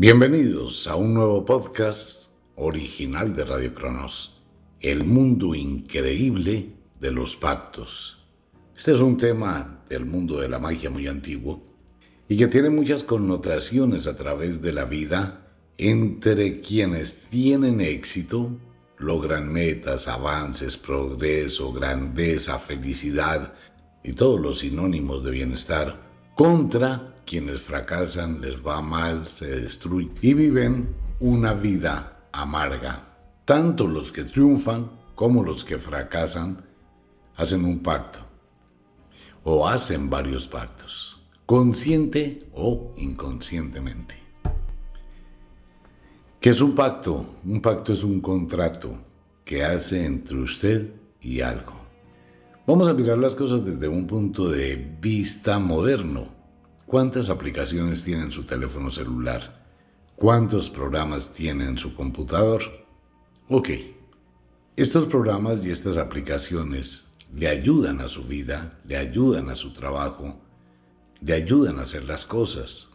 Bienvenidos a un nuevo podcast original de Radio Cronos, El mundo increíble de los pactos. Este es un tema del mundo de la magia muy antiguo y que tiene muchas connotaciones a través de la vida entre quienes tienen éxito, logran metas, avances, progreso, grandeza, felicidad y todos los sinónimos de bienestar, contra quienes fracasan, les va mal, se destruyen y viven una vida amarga. Tanto los que triunfan como los que fracasan hacen un pacto o hacen varios pactos, consciente o inconscientemente. ¿Qué es un pacto? Un pacto es un contrato que hace entre usted y algo. Vamos a mirar las cosas desde un punto de vista moderno ¿Cuántas aplicaciones tiene en su teléfono celular? ¿Cuántos programas tiene en su computador? Ok, estos programas y estas aplicaciones le ayudan a su vida, le ayudan a su trabajo, le ayudan a hacer las cosas.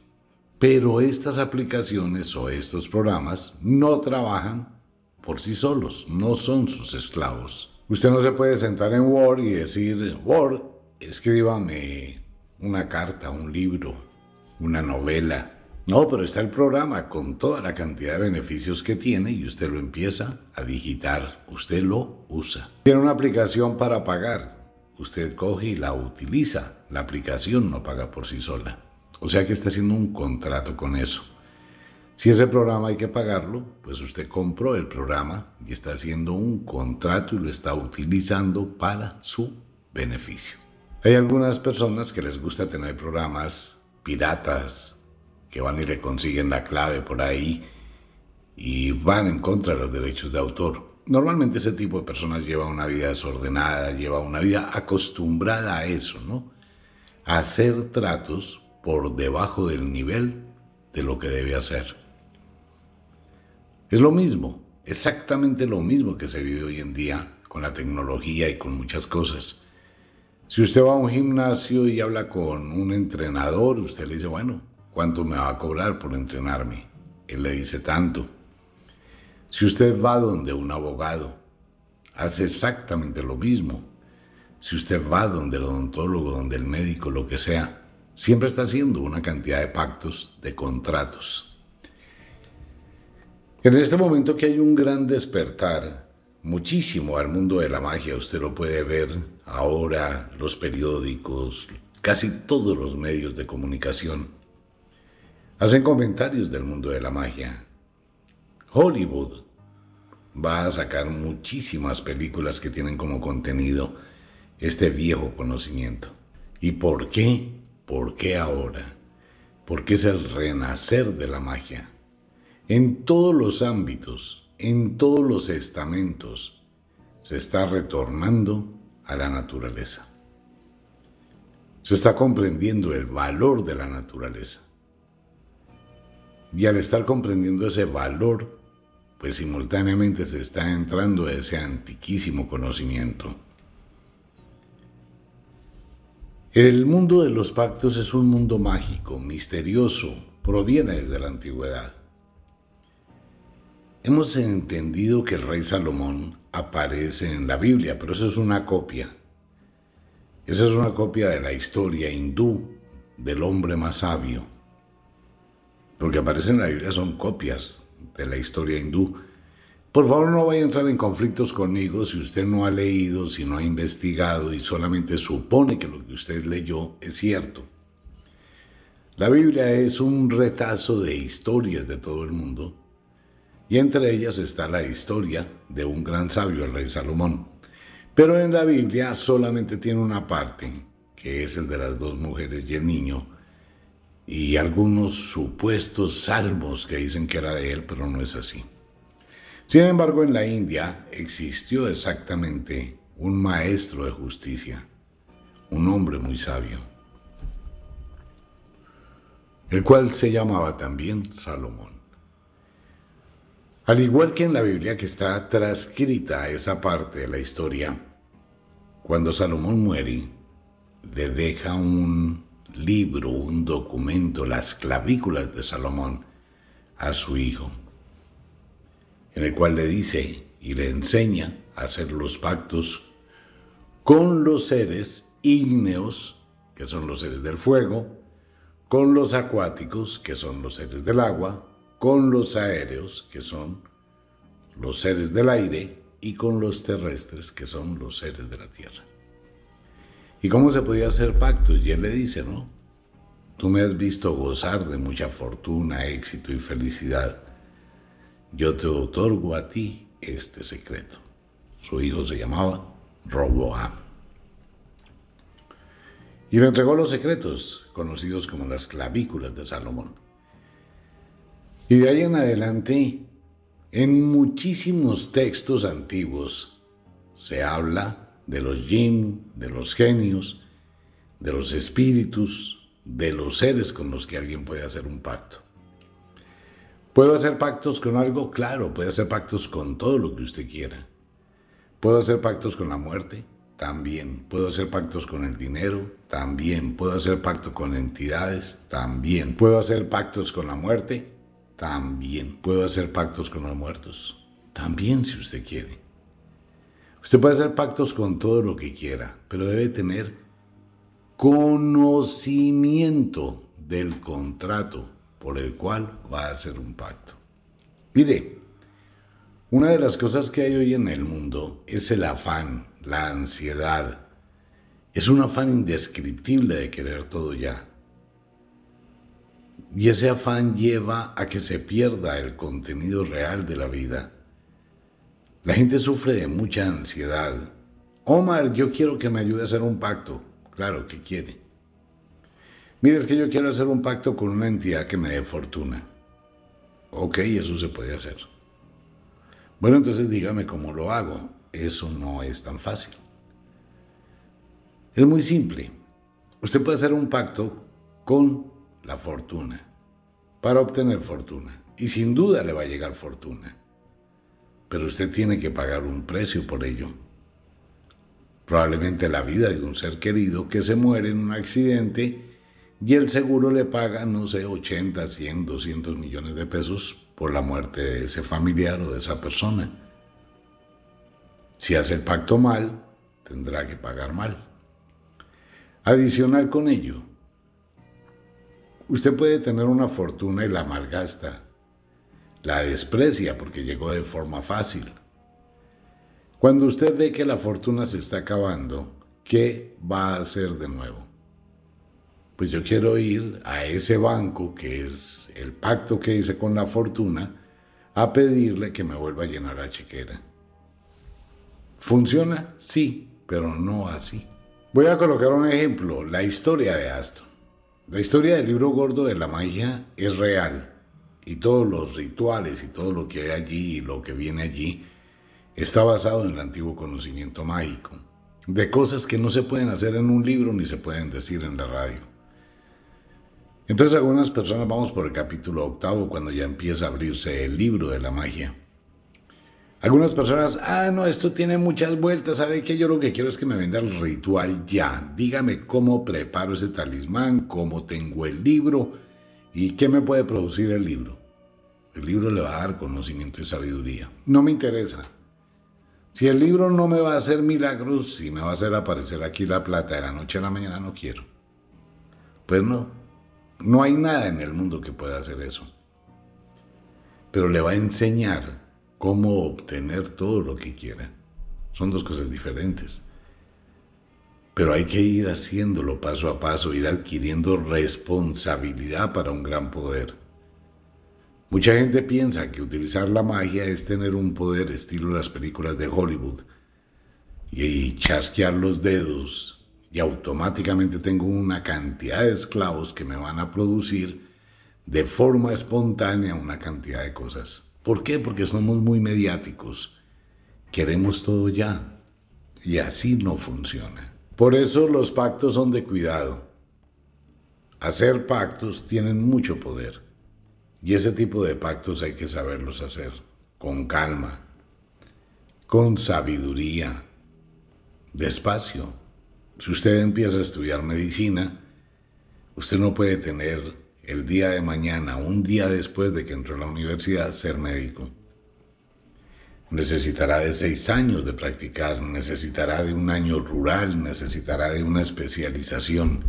Pero estas aplicaciones o estos programas no trabajan por sí solos, no son sus esclavos. Usted no se puede sentar en Word y decir, Word, escríbame una carta, un libro, una novela. No, pero está el programa con toda la cantidad de beneficios que tiene y usted lo empieza a digitar, usted lo usa. Tiene una aplicación para pagar, usted coge y la utiliza, la aplicación no paga por sí sola. O sea que está haciendo un contrato con eso. Si ese programa hay que pagarlo, pues usted compró el programa y está haciendo un contrato y lo está utilizando para su beneficio. Hay algunas personas que les gusta tener programas piratas que van y le consiguen la clave por ahí y van en contra de los derechos de autor. Normalmente ese tipo de personas lleva una vida desordenada, lleva una vida acostumbrada a eso, ¿no? Hacer tratos por debajo del nivel de lo que debe hacer. Es lo mismo, exactamente lo mismo que se vive hoy en día con la tecnología y con muchas cosas. Si usted va a un gimnasio y habla con un entrenador, usted le dice, bueno, ¿cuánto me va a cobrar por entrenarme? Él le dice tanto. Si usted va donde un abogado, hace exactamente lo mismo. Si usted va donde el odontólogo, donde el médico, lo que sea, siempre está haciendo una cantidad de pactos, de contratos. En este momento que hay un gran despertar, muchísimo al mundo de la magia, usted lo puede ver ahora los periódicos, casi todos los medios de comunicación, hacen comentarios del mundo de la magia. Hollywood va a sacar muchísimas películas que tienen como contenido este viejo conocimiento. ¿Y por qué? ¿Por qué ahora? Porque es el renacer de la magia. En todos los ámbitos, en todos los estamentos, se está retornando a la naturaleza. Se está comprendiendo el valor de la naturaleza. Y al estar comprendiendo ese valor, pues simultáneamente se está entrando a ese antiquísimo conocimiento. El mundo de los pactos es un mundo mágico, misterioso, proviene desde la antigüedad. Hemos entendido que el rey Salomón aparece en la Biblia, pero eso es una copia. Esa es una copia de la historia hindú del hombre más sabio. Lo que aparece en la Biblia son copias de la historia hindú. Por favor, no vaya a entrar en conflictos conmigo si usted no ha leído, si no ha investigado y solamente supone que lo que usted leyó es cierto. La Biblia es un retazo de historias de todo el mundo y entre ellas está la historia de un gran sabio, el rey Salomón. Pero en la Biblia solamente tiene una parte, que es el de las dos mujeres y el niño, y algunos supuestos salmos que dicen que era de él, pero no es así. Sin embargo, en la India existió exactamente un maestro de justicia, un hombre muy sabio, el cual se llamaba también Salomón. Al igual que en la Biblia que está transcrita esa parte de la historia, cuando Salomón muere, le deja un libro, un documento, las clavículas de Salomón, a su hijo, en el cual le dice y le enseña a hacer los pactos con los seres ígneos, que son los seres del fuego, con los acuáticos, que son los seres del agua, con los aéreos, que son los seres del aire, y con los terrestres, que son los seres de la tierra. ¿Y cómo se podía hacer pactos? Y él le dice, ¿no? Tú me has visto gozar de mucha fortuna, éxito y felicidad. Yo te otorgo a ti este secreto. Su hijo se llamaba Roboam. Y le entregó los secretos, conocidos como las clavículas de Salomón. Y de ahí en adelante, en muchísimos textos antiguos se habla de los yin, de los genios, de los espíritus, de los seres con los que alguien puede hacer un pacto. ¿Puedo hacer pactos con algo? Claro, puede hacer pactos con todo lo que usted quiera. ¿Puedo hacer pactos con la muerte? También. ¿Puedo hacer pactos con el dinero? También. ¿Puedo hacer pactos con entidades? También. ¿Puedo hacer pactos con la muerte? También. ¿Puedo hacer pactos con los muertos? También, si usted quiere. Usted puede hacer pactos con todo lo que quiera, pero debe tener conocimiento del contrato por el cual va a hacer un pacto. Mire, una de las cosas que hay hoy en el mundo es el afán, la ansiedad. Es un afán indescriptible de querer todo ya. Y ese afán lleva a que se pierda el contenido real de la vida. La gente sufre de mucha ansiedad. Omar, yo quiero que me ayude a hacer un pacto. Claro, que quiere? Mire, es que yo quiero hacer un pacto con una entidad que me dé fortuna. Ok, eso se puede hacer. Bueno, entonces dígame cómo lo hago. Eso no es tan fácil. Es muy simple. Usted puede hacer un pacto con la fortuna para obtener fortuna. Y sin duda le va a llegar fortuna. Pero usted tiene que pagar un precio por ello. Probablemente la vida de un ser querido que se muere en un accidente y el seguro le paga, no sé, 80, 100, 200 millones de pesos por la muerte de ese familiar o de esa persona. Si hace el pacto mal, tendrá que pagar mal. Adicional con ello, usted puede tener una fortuna y la malgasta, la desprecia porque llegó de forma fácil. Cuando usted ve que la fortuna se está acabando, ¿qué va a hacer de nuevo? pues yo quiero ir a ese banco, que es el pacto que hice con la fortuna, a pedirle que me vuelva a llenar la chequera. ¿Funciona? Sí, pero no así. Voy a colocar un ejemplo, la historia de Aston. La historia del libro gordo de la magia es real y todos los rituales y todo lo que hay allí y lo que viene allí está basado en el antiguo conocimiento mágico, de cosas que no se pueden hacer en un libro ni se pueden decir en la radio. Entonces algunas personas vamos por el capítulo octavo cuando ya empieza a abrirse el libro de la magia. Algunas personas, ah, no, esto tiene muchas vueltas, ¿sabe qué? Yo lo que quiero es que me venda el ritual ya. Dígame cómo preparo ese talismán, cómo tengo el libro y qué me puede producir el libro. El libro le va a dar conocimiento y sabiduría. No me interesa. Si el libro no me va a hacer milagros, si me va a hacer aparecer aquí la plata de la noche a la mañana, no quiero. Pues no. No hay nada en el mundo que pueda hacer eso. Pero le va a enseñar cómo obtener todo lo que quiera. Son dos cosas diferentes. Pero hay que ir haciéndolo paso a paso, ir adquiriendo responsabilidad para un gran poder. Mucha gente piensa que utilizar la magia es tener un poder estilo las películas de Hollywood y chasquear los dedos y automáticamente tengo una cantidad de esclavos que me van a producir de forma espontánea una cantidad de cosas. ¿Por qué? Porque somos muy mediáticos. Queremos todo ya. Y así no funciona. Por eso los pactos son de cuidado. Hacer pactos tienen mucho poder. Y ese tipo de pactos hay que saberlos hacer con calma, con sabiduría, despacio si usted empieza a estudiar medicina, usted no puede tener el día de mañana, un día después de que entró a la universidad, ser médico. Necesitará de seis años de practicar, necesitará de un año rural, necesitará de una especialización.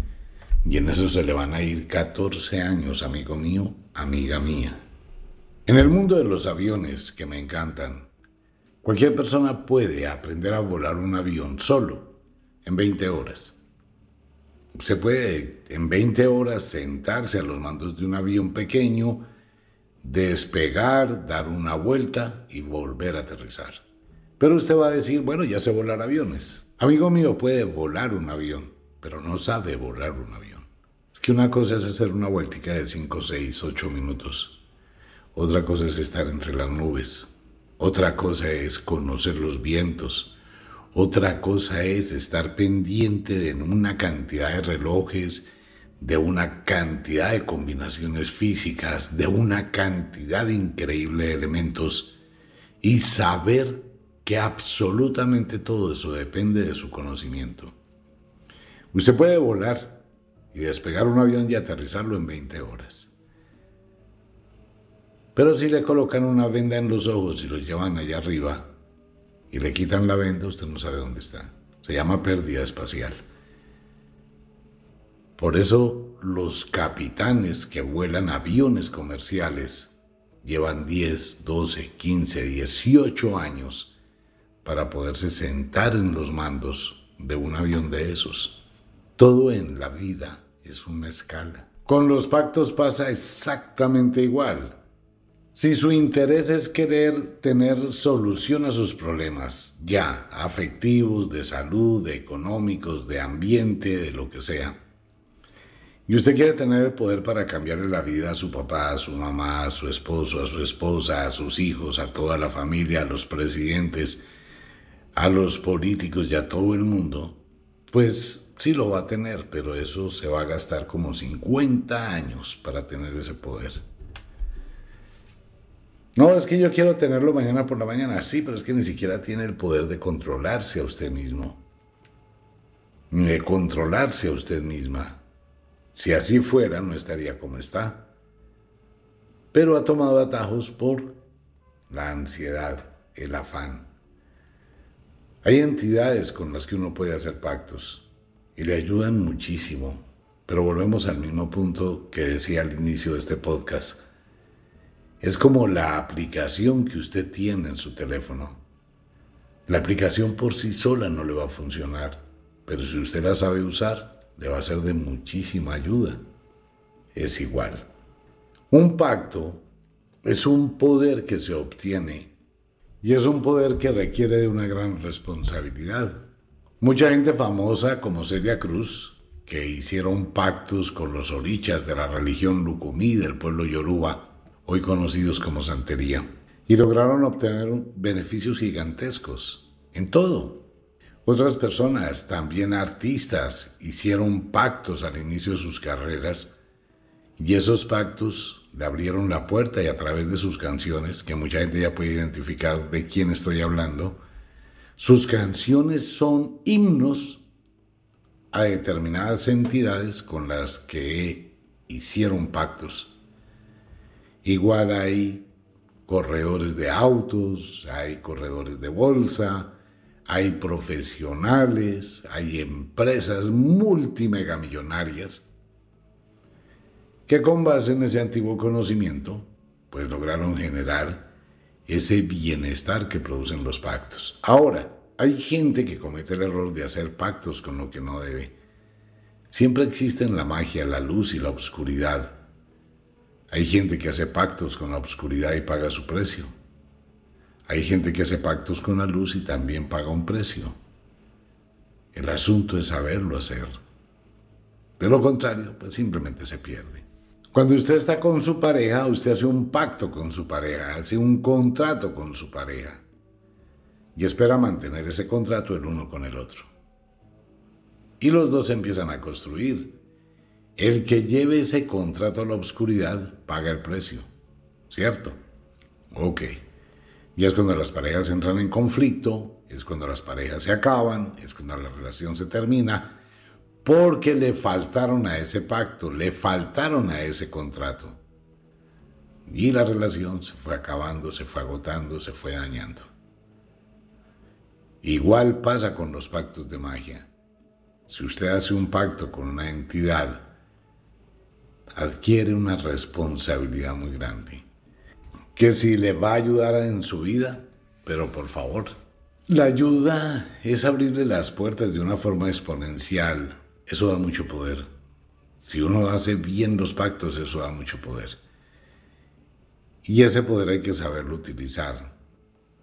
Y en eso se le van a ir 14 años, amigo mío, amiga mía. En el mundo de los aviones, que me encantan, cualquier persona puede aprender a volar un avión solo, en 20 horas. Usted puede en 20 horas sentarse a los mandos de un avión pequeño, despegar, dar una vuelta y volver a aterrizar. Pero usted va a decir, bueno, ya sé volar aviones. Amigo mío puede volar un avión, pero no sabe volar un avión. Es que una cosa es hacer una vueltica de 5, 6, 8 minutos. Otra cosa es estar entre las nubes. Otra cosa es conocer los vientos. Otra cosa es estar pendiente de una cantidad de relojes, de una cantidad de combinaciones físicas, de una cantidad increíble de elementos y saber que absolutamente todo eso depende de su conocimiento. Usted puede volar y despegar un avión y aterrizarlo en 20 horas. Pero si le colocan una venda en los ojos y lo llevan allá arriba y le quitan la venda, usted no sabe dónde está. Se llama pérdida espacial. Por eso los capitanes que vuelan aviones comerciales llevan 10, 12, 15, 18 años para poderse sentar en los mandos de un avión de esos. Todo en la vida es una escala. Con los pactos pasa exactamente igual. Si su interés es querer tener solución a sus problemas, ya, afectivos, de salud, de económicos, de ambiente, de lo que sea, y usted quiere tener el poder para cambiarle la vida a su papá, a su mamá, a su esposo, a su esposa, a sus hijos, a toda la familia, a los presidentes, a los políticos y a todo el mundo, pues sí lo va a tener, pero eso se va a gastar como 50 años para tener ese poder. No, es que yo quiero tenerlo mañana por la mañana, sí, pero es que ni siquiera tiene el poder de controlarse a usted mismo, ni de controlarse a usted misma. Si así fuera, no estaría como está. Pero ha tomado atajos por la ansiedad, el afán. Hay entidades con las que uno puede hacer pactos y le ayudan muchísimo, pero volvemos al mismo punto que decía al inicio de este podcast. Es como la aplicación que usted tiene en su teléfono. La aplicación por sí sola no le va a funcionar, pero si usted la sabe usar, le va a ser de muchísima ayuda. Es igual. Un pacto es un poder que se obtiene y es un poder que requiere de una gran responsabilidad. Mucha gente famosa como Celia Cruz, que hicieron pactos con los orichas de la religión Lucumí del pueblo Yoruba, hoy conocidos como Santería, y lograron obtener beneficios gigantescos en todo, otras personas, también artistas, hicieron pactos al inicio de sus carreras y esos pactos le abrieron la puerta y a través de sus canciones, que mucha gente ya puede identificar de quién estoy hablando, sus canciones son himnos a determinadas entidades con las que hicieron pactos. Igual hay corredores de autos, hay corredores de bolsa, hay profesionales, hay empresas multimegamillonarias que con base en ese antiguo conocimiento, pues lograron generar ese bienestar que producen los pactos. Ahora, hay gente que comete el error de hacer pactos con lo que no debe. Siempre existen la magia, la luz y la oscuridad. Hay gente que hace pactos con la oscuridad y paga su precio. Hay gente que hace pactos con la luz y también paga un precio. El asunto es saberlo hacer. De lo contrario, pues simplemente se pierde. Cuando usted está con su pareja, usted hace un pacto con su pareja, hace un contrato con su pareja y espera mantener ese contrato el uno con el otro. Y los dos empiezan a construir. El que lleve ese contrato a la oscuridad paga el precio, ¿cierto? Ok. Y es cuando las parejas entran en conflicto, es cuando las parejas se acaban, es cuando la relación se termina, porque le faltaron a ese pacto, le faltaron a ese contrato. Y la relación se fue acabando, se fue agotando, se fue dañando. Igual pasa con los pactos de magia. Si usted hace un pacto con una entidad, adquiere una responsabilidad muy grande. Que si le va a ayudar en su vida, pero por favor, la ayuda es abrirle las puertas de una forma exponencial. Eso da mucho poder. Si uno hace bien los pactos, eso da mucho poder. Y ese poder hay que saberlo utilizar.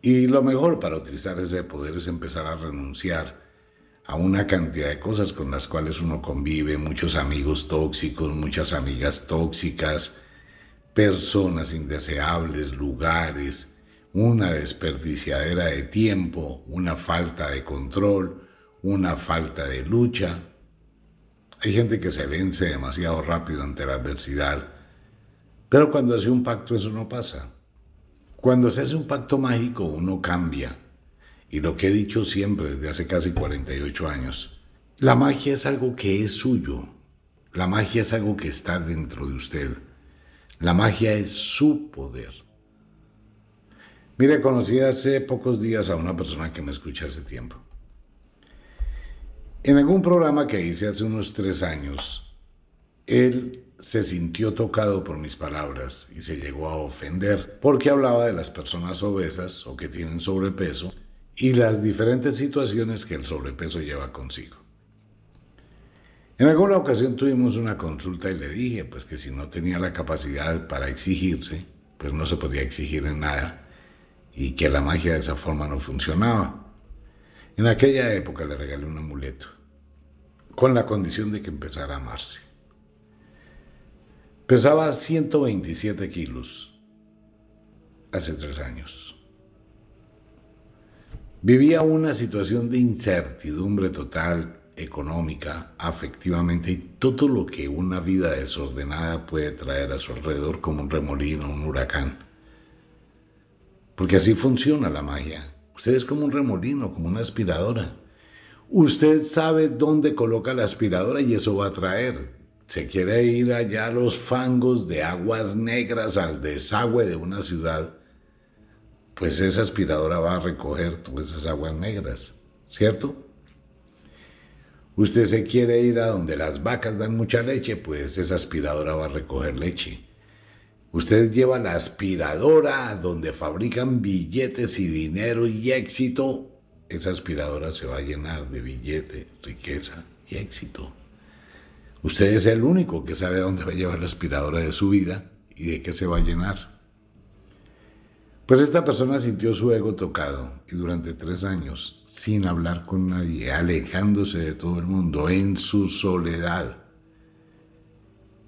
Y lo mejor para utilizar ese poder es empezar a renunciar a una cantidad de cosas con las cuales uno convive, muchos amigos tóxicos, muchas amigas tóxicas, personas indeseables, lugares, una desperdiciadera de tiempo, una falta de control, una falta de lucha. Hay gente que se vence demasiado rápido ante la adversidad, pero cuando hace un pacto eso no pasa. Cuando se hace un pacto mágico uno cambia. Y lo que he dicho siempre desde hace casi 48 años, la magia es algo que es suyo. La magia es algo que está dentro de usted. La magia es su poder. Mire, conocí hace pocos días a una persona que me escucha hace tiempo. En algún programa que hice hace unos tres años, él se sintió tocado por mis palabras y se llegó a ofender porque hablaba de las personas obesas o que tienen sobrepeso y las diferentes situaciones que el sobrepeso lleva consigo. En alguna ocasión tuvimos una consulta y le dije pues que si no tenía la capacidad para exigirse, pues no se podía exigir en nada y que la magia de esa forma no funcionaba. En aquella época le regalé un amuleto, con la condición de que empezara a amarse. Pesaba 127 kilos hace tres años. Vivía una situación de incertidumbre total, económica, afectivamente y todo lo que una vida desordenada puede traer a su alrededor como un remolino, un huracán. Porque así funciona la magia. Usted es como un remolino, como una aspiradora. Usted sabe dónde coloca la aspiradora y eso va a traer. Se quiere ir allá a los fangos de aguas negras, al desagüe de una ciudad, pues esa aspiradora va a recoger todas esas aguas negras, ¿cierto? Usted se quiere ir a donde las vacas dan mucha leche, pues esa aspiradora va a recoger leche. Usted lleva la aspiradora donde fabrican billetes y dinero y éxito. Esa aspiradora se va a llenar de billete, riqueza y éxito. Usted es el único que sabe dónde va a llevar la aspiradora de su vida y de qué se va a llenar. Pues esta persona sintió su ego tocado y durante tres años, sin hablar con nadie, alejándose de todo el mundo, en su soledad,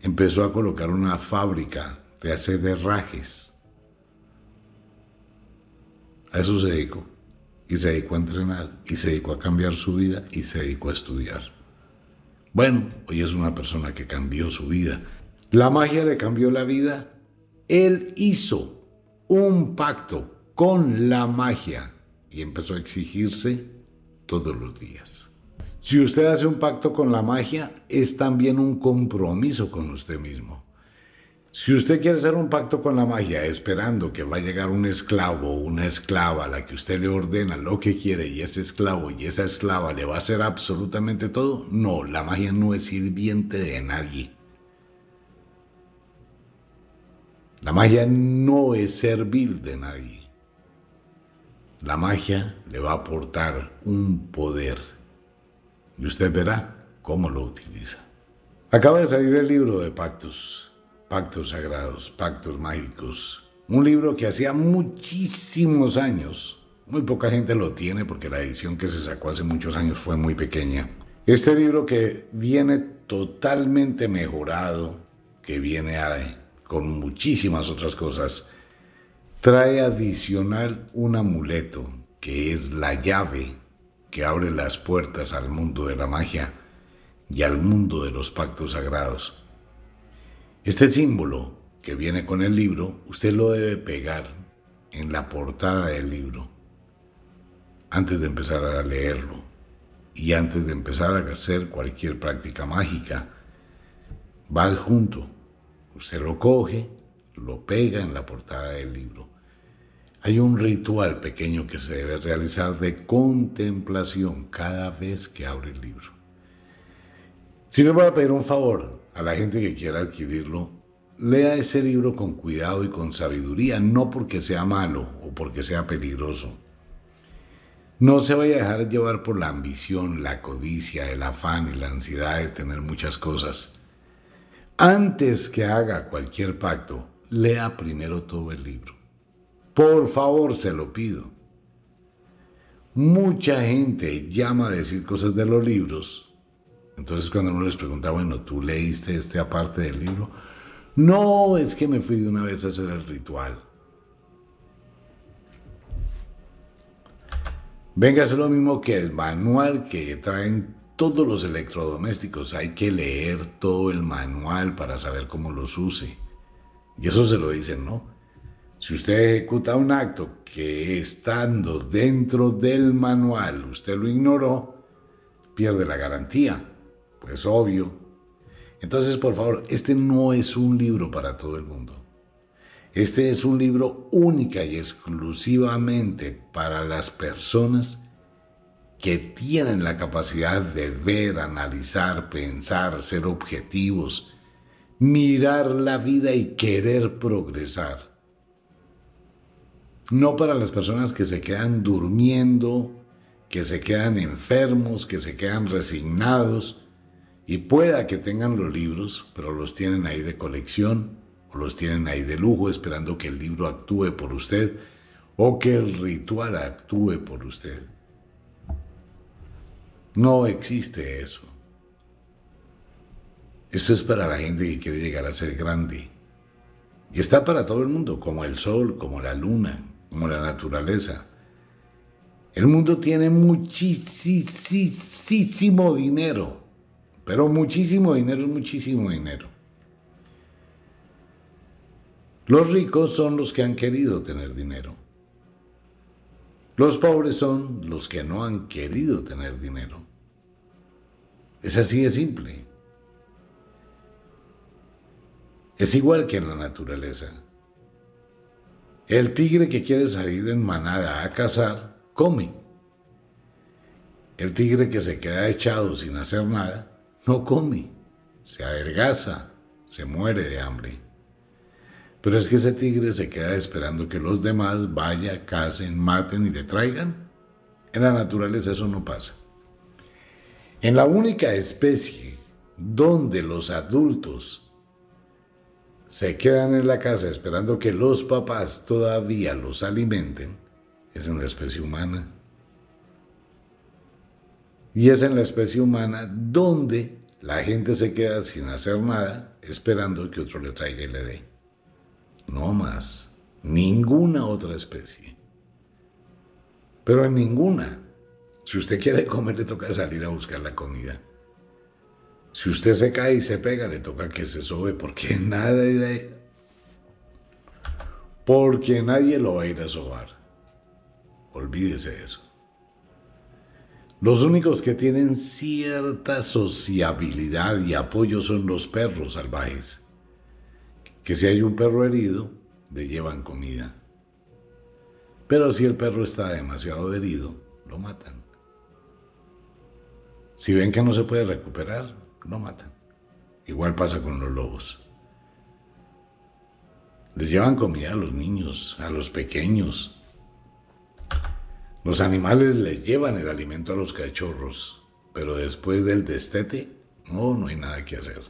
empezó a colocar una fábrica de hacer herrajes. A eso se dedicó. Y se dedicó a entrenar, y se dedicó a cambiar su vida, y se dedicó a estudiar. Bueno, hoy es una persona que cambió su vida. La magia le cambió la vida. Él hizo un pacto con la magia y empezó a exigirse todos los días. Si usted hace un pacto con la magia, es también un compromiso con usted mismo. Si usted quiere hacer un pacto con la magia esperando que va a llegar un esclavo o una esclava a la que usted le ordena lo que quiere y ese esclavo y esa esclava le va a hacer absolutamente todo, no, la magia no es sirviente de nadie. La magia no es servil de nadie. La magia le va a aportar un poder y usted verá cómo lo utiliza. Acaba de salir el libro de pactos Pactos Sagrados, Pactos Mágicos. Un libro que hacía muchísimos años, muy poca gente lo tiene porque la edición que se sacó hace muchos años fue muy pequeña. Este libro que viene totalmente mejorado, que viene con muchísimas otras cosas, trae adicional un amuleto que es la llave que abre las puertas al mundo de la magia y al mundo de los pactos sagrados. Este símbolo que viene con el libro, usted lo debe pegar en la portada del libro antes de empezar a leerlo. y antes de empezar a hacer cualquier práctica mágica, va adjunto. Usted lo coge, lo pega en la portada del libro. Hay un ritual pequeño que se debe realizar de contemplación cada vez que abre el libro. Si les voy a pedir un favor a la gente que quiera adquirirlo, lea ese libro con cuidado y con sabiduría, no porque sea malo o porque sea peligroso no se vaya a dejar llevar por la ambición, la codicia, el afán y la ansiedad de tener muchas cosas. Antes que haga cualquier pacto, lea primero todo el libro. Por favor, se lo pido. Mucha gente llama a decir cosas de los libros. Entonces cuando uno les pregunta, bueno, ¿tú leíste este aparte del libro? No, es que me fui de una vez a hacer el ritual. Venga, es lo mismo que el manual que traen todos los electrodomésticos. Hay que leer todo el manual para saber cómo los use. Y eso se lo dicen, ¿no? Si usted ejecuta un acto que estando dentro del manual usted lo ignoró, pierde la garantía. Pues obvio. Entonces, por favor, este no es un libro para todo el mundo. Este es un libro única y exclusivamente para las personas que tienen la capacidad de ver, analizar, pensar, ser objetivos, mirar la vida y querer progresar. No para las personas que se quedan durmiendo, que se quedan enfermos, que se quedan resignados y pueda que tengan los libros, pero los tienen ahí de colección los tienen ahí de lujo esperando que el libro actúe por usted o que el ritual actúe por usted. No existe eso. Esto es para la gente que quiere llegar a ser grande. Y está para todo el mundo, como el sol, como la luna, como la naturaleza. El mundo tiene muchísimo dinero, pero muchísimo dinero es muchísimo dinero. Los ricos son los que han querido tener dinero. Los pobres son los que no han querido tener dinero. Es así de simple. Es igual que en la naturaleza. El tigre que quiere salir en manada a cazar, come. El tigre que se queda echado sin hacer nada, no come. Se adelgaza, se muere de hambre. Pero es que ese tigre se queda esperando que los demás vayan, casen, maten y le traigan. En la naturaleza eso no pasa. En la única especie donde los adultos se quedan en la casa esperando que los papás todavía los alimenten, es en la especie humana. Y es en la especie humana donde la gente se queda sin hacer nada esperando que otro le traiga y le dé. No más. Ninguna otra especie. Pero en ninguna. Si usted quiere comer, le toca salir a buscar la comida. Si usted se cae y se pega, le toca que se sobe porque nadie, porque nadie lo va a ir a sobar. Olvídese de eso. Los únicos que tienen cierta sociabilidad y apoyo son los perros salvajes que si hay un perro herido, le llevan comida. Pero si el perro está demasiado herido, lo matan. Si ven que no se puede recuperar, lo matan. Igual pasa con los lobos. Les llevan comida a los niños, a los pequeños. Los animales les llevan el alimento a los cachorros, pero después del destete, no, no hay nada que hacer.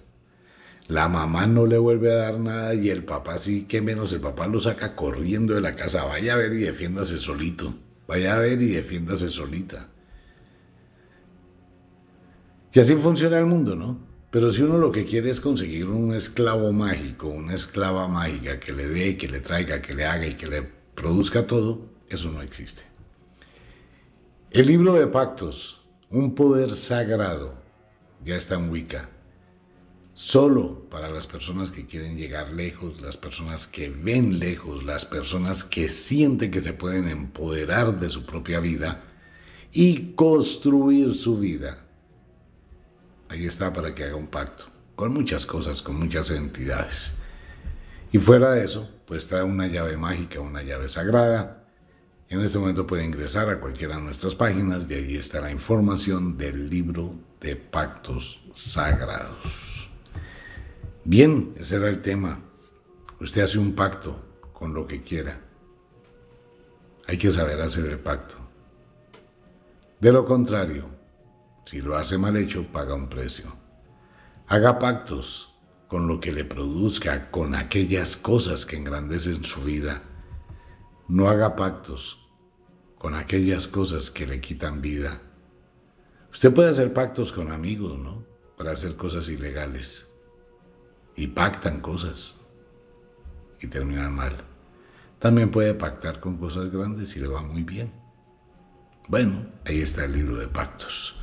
La mamá no le vuelve a dar nada y el papá sí, que menos el papá lo saca corriendo de la casa. Vaya a ver y defiéndase solito. Vaya a ver y defiéndase solita. Y así funciona el mundo, ¿no? Pero si uno lo que quiere es conseguir un esclavo mágico, una esclava mágica que le dé, que le traiga, que le haga y que le produzca todo, eso no existe. El libro de pactos, un poder sagrado, ya está en Wicca solo para las personas que quieren llegar lejos, las personas que ven lejos, las personas que sienten que se pueden empoderar de su propia vida y construir su vida. Ahí está para que haga un pacto, con muchas cosas, con muchas entidades. Y fuera de eso, pues trae una llave mágica, una llave sagrada. En este momento puede ingresar a cualquiera de nuestras páginas y ahí está la información del libro de pactos sagrados. Bien, ese era el tema. Usted hace un pacto con lo que quiera. Hay que saber hacer el pacto. De lo contrario, si lo hace mal hecho, paga un precio. Haga pactos con lo que le produzca, con aquellas cosas que engrandecen su vida. No haga pactos con aquellas cosas que le quitan vida. Usted puede hacer pactos con amigos, ¿no? Para hacer cosas ilegales. Y pactan cosas. Y terminan mal. También puede pactar con cosas grandes y le va muy bien. Bueno, ahí está el libro de pactos.